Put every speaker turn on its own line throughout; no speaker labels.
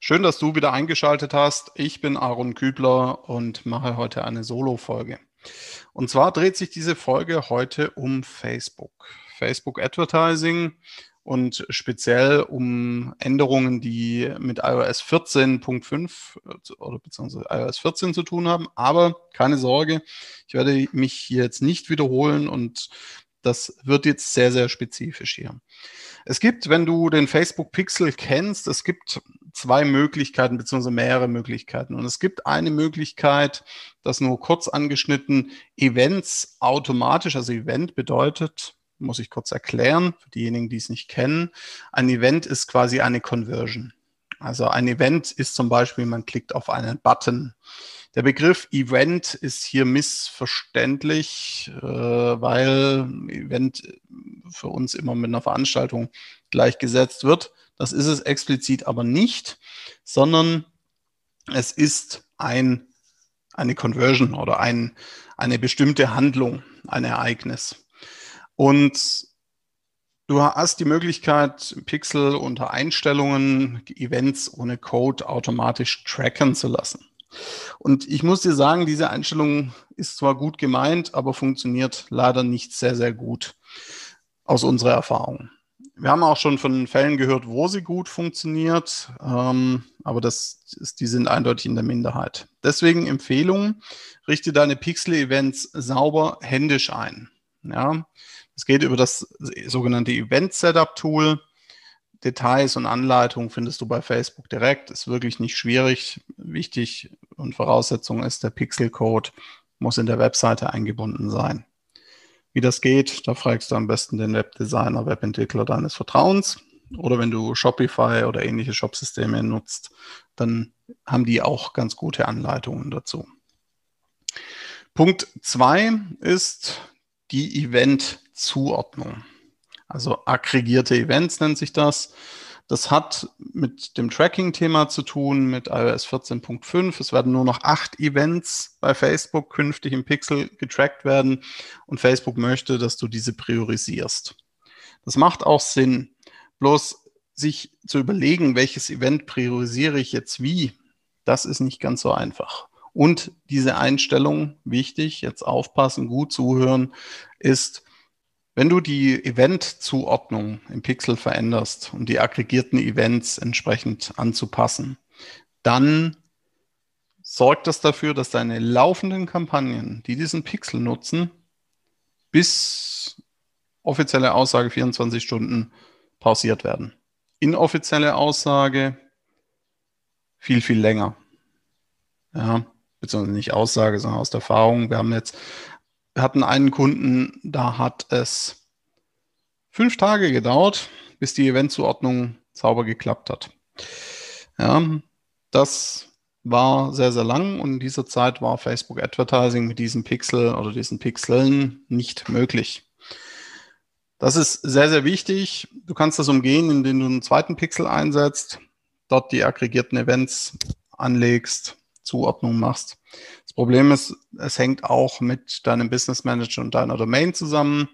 Schön, dass du wieder eingeschaltet hast. Ich bin Aaron Kübler und mache heute eine Solo-Folge. Und zwar dreht sich diese Folge heute um Facebook. Facebook Advertising und speziell um Änderungen, die mit iOS 14.5 oder beziehungsweise iOS 14 zu tun haben. Aber keine Sorge, ich werde mich hier jetzt nicht wiederholen und das wird jetzt sehr, sehr spezifisch hier. Es gibt, wenn du den Facebook Pixel kennst, es gibt zwei Möglichkeiten beziehungsweise mehrere Möglichkeiten. Und es gibt eine Möglichkeit, das nur kurz angeschnitten, Events automatisch, also Event bedeutet, muss ich kurz erklären, für diejenigen, die es nicht kennen, ein Event ist quasi eine Conversion. Also ein Event ist zum Beispiel, man klickt auf einen Button. Der Begriff Event ist hier missverständlich, äh, weil Event für uns immer mit einer Veranstaltung gleichgesetzt wird. Das ist es explizit aber nicht, sondern es ist ein, eine Conversion oder ein, eine bestimmte Handlung, ein Ereignis. Und Du hast die Möglichkeit, Pixel unter Einstellungen Events ohne Code automatisch tracken zu lassen. Und ich muss dir sagen, diese Einstellung ist zwar gut gemeint, aber funktioniert leider nicht sehr, sehr gut aus unserer Erfahrung. Wir haben auch schon von Fällen gehört, wo sie gut funktioniert, ähm, aber das ist, die sind eindeutig in der Minderheit. Deswegen Empfehlung, richte deine Pixel-Events sauber händisch ein. Ja, es geht über das sogenannte Event Setup Tool. Details und Anleitungen findest du bei Facebook direkt. Ist wirklich nicht schwierig. Wichtig und Voraussetzung ist, der Pixel-Code muss in der Webseite eingebunden sein. Wie das geht, da fragst du am besten den Webdesigner, Webentwickler deines Vertrauens. Oder wenn du Shopify oder ähnliche Shopsysteme nutzt, dann haben die auch ganz gute Anleitungen dazu. Punkt zwei ist die Event-Zuordnung. Also aggregierte Events nennt sich das. Das hat mit dem Tracking-Thema zu tun, mit iOS 14.5. Es werden nur noch acht Events bei Facebook künftig im Pixel getrackt werden und Facebook möchte, dass du diese priorisierst. Das macht auch Sinn. Bloß sich zu überlegen, welches Event priorisiere ich jetzt wie, das ist nicht ganz so einfach. Und diese Einstellung, wichtig, jetzt aufpassen, gut zuhören, ist, wenn du die Event-Zuordnung im Pixel veränderst, um die aggregierten Events entsprechend anzupassen, dann sorgt das dafür, dass deine laufenden Kampagnen, die diesen Pixel nutzen, bis offizielle Aussage 24 Stunden pausiert werden. Inoffizielle Aussage viel, viel länger. Ja, beziehungsweise nicht Aussage, sondern aus der Erfahrung. Wir haben jetzt wir hatten einen Kunden, da hat es fünf Tage gedauert, bis die Eventzuordnung sauber geklappt hat. Ja, das war sehr, sehr lang und in dieser Zeit war Facebook Advertising mit diesem Pixel oder diesen Pixeln nicht möglich. Das ist sehr, sehr wichtig. Du kannst das umgehen, indem du einen zweiten Pixel einsetzt, dort die aggregierten Events anlegst, Zuordnung machst. Das Problem ist, es hängt auch mit deinem Business Manager und deiner Domain zusammen.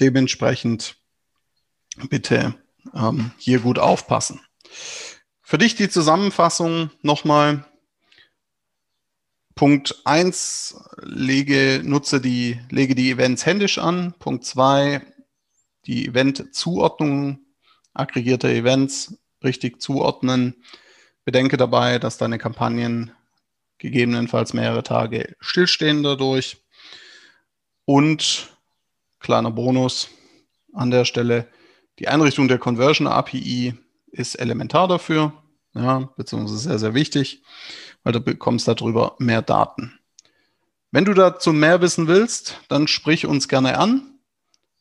Dementsprechend bitte ähm, hier gut aufpassen. Für dich die Zusammenfassung nochmal. Punkt 1, lege, nutze die, lege die Events händisch an. Punkt 2, die Event-Zuordnung aggregierter Events richtig zuordnen. Bedenke dabei, dass deine Kampagnen gegebenenfalls mehrere Tage stillstehen dadurch. Und kleiner Bonus an der Stelle, die Einrichtung der Conversion API ist elementar dafür, ja, beziehungsweise sehr, sehr wichtig, weil du bekommst darüber mehr Daten. Wenn du dazu mehr wissen willst, dann sprich uns gerne an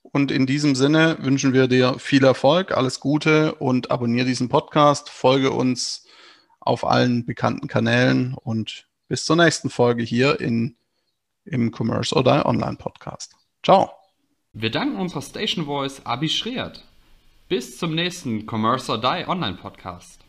Und in diesem Sinne wünschen wir dir viel Erfolg, alles Gute und abonniere diesen Podcast, folge uns auf allen bekannten Kanälen und bis zur nächsten Folge hier in, im Commerce oder Online Podcast. Ciao.
Wir danken unserer Station Voice Abi Schreert. Bis zum nächsten Commerce or Die Online Podcast.